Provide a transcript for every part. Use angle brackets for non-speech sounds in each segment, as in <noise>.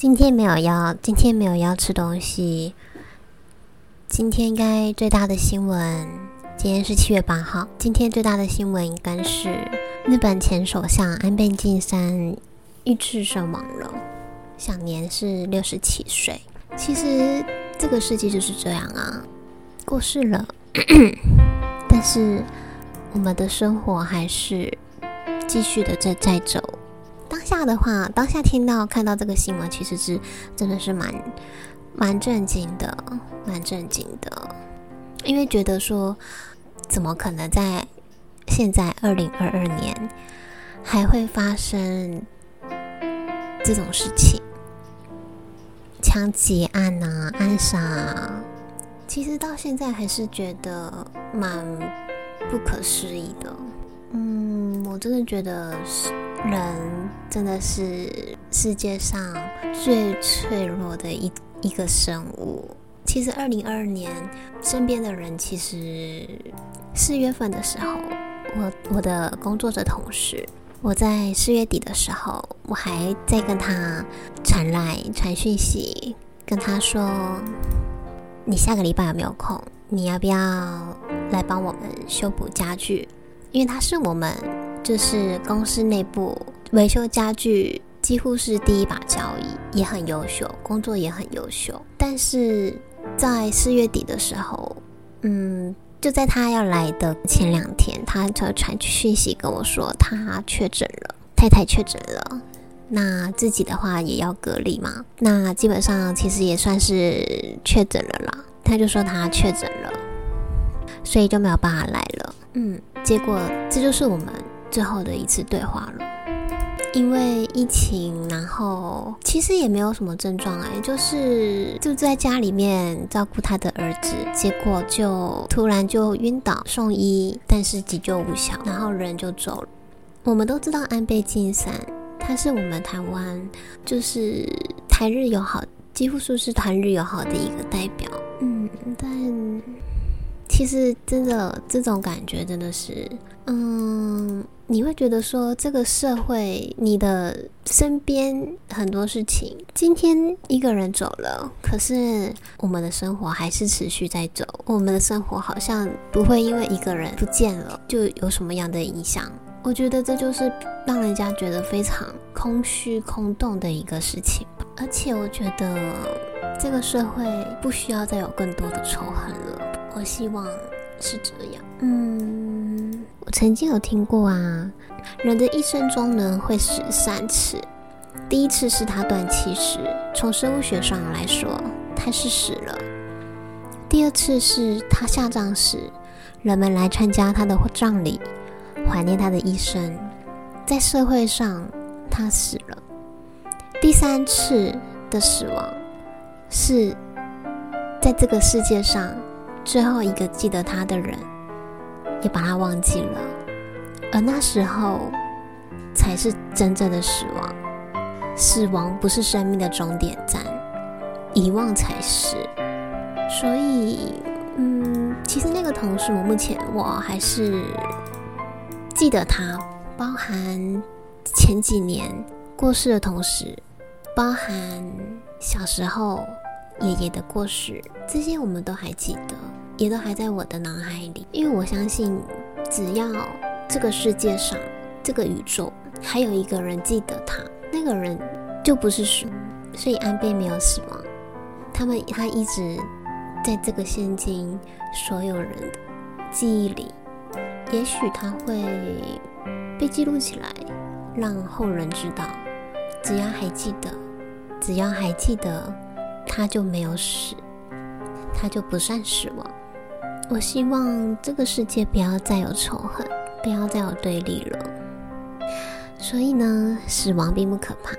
今天没有要，今天没有要吃东西。今天应该最大的新闻，今天是七月八号。今天最大的新闻应该是日本前首相安倍晋三遇刺身亡了，享年是六十七岁。其实这个世界就是这样啊，过世了，<clears throat> <coughs> 但是我们的生活还是继续的在在走。当下的话，当下听到看到这个新闻，其实是真的是蛮蛮震惊的，蛮震惊的，因为觉得说，怎么可能在现在二零二二年还会发生这种事情？枪击案啊，暗杀，啊，其实到现在还是觉得蛮不可思议的。嗯，我真的觉得是。人真的是世界上最脆弱的一一个生物。其实，二零二二年身边的人，其实四月份的时候，我我的工作的同事，我在四月底的时候，我还在跟他传来传讯息，跟他说：“你下个礼拜有没有空？你要不要来帮我们修补家具？因为他是我们。”就是公司内部维修家具几乎是第一把交椅，也很优秀，工作也很优秀。但是在四月底的时候，嗯，就在他要来的前两天，他就传讯息跟我说他确诊了，太太确诊了，那自己的话也要隔离嘛。那基本上其实也算是确诊了啦。他就说他确诊了，所以就没有办法来了。嗯，结果这就是我们。最后的一次对话了，因为疫情，然后其实也没有什么症状哎，就是就在家里面照顾他的儿子，结果就突然就晕倒送医，但是急救无效，然后人就走了。我们都知道安倍晋三，他是我们台湾就是台日友好，几乎说是台日友好的一个代表。嗯，但其实真的这种感觉真的是，嗯。你会觉得说，这个社会，你的身边很多事情，今天一个人走了，可是我们的生活还是持续在走。我们的生活好像不会因为一个人不见了就有什么样的影响。我觉得这就是让人家觉得非常空虚、空洞的一个事情吧。而且我觉得这个社会不需要再有更多的仇恨了。我希望是这样。嗯。曾经有听过啊，人的一生中呢会死三次，第一次是他断气时，从生物学上来说他是死了；第二次是他下葬时，人们来参加他的葬礼，怀念他的一生，在社会上他死了；第三次的死亡是在这个世界上最后一个记得他的人。也把他忘记了，而那时候才是真正的死亡。死亡不是生命的终点站，遗忘才是。所以，嗯，其实那个同事，我目前我还是记得他，包含前几年过世的同时，包含小时候爷爷的过世，这些我们都还记得。也都还在我的脑海里，因为我相信，只要这个世界上、这个宇宙还有一个人记得他，那个人就不是死。所以安倍没有死亡，他们他一直在这个现今所有人的记忆里，也许他会被记录起来，让后人知道，只要还记得，只要还记得，他就没有死，他就不算死亡。我希望这个世界不要再有仇恨，不要再有对立了。所以呢，死亡并不可怕，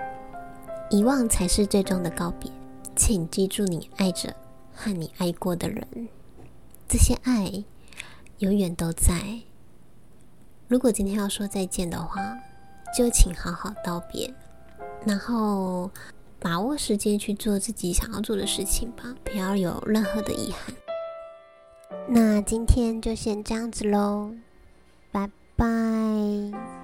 遗忘才是最终的告别。请记住你爱着和你爱过的人，这些爱永远都在。如果今天要说再见的话，就请好好道别，然后把握时间去做自己想要做的事情吧，不要有任何的遗憾。那今天就先这样子喽，拜拜。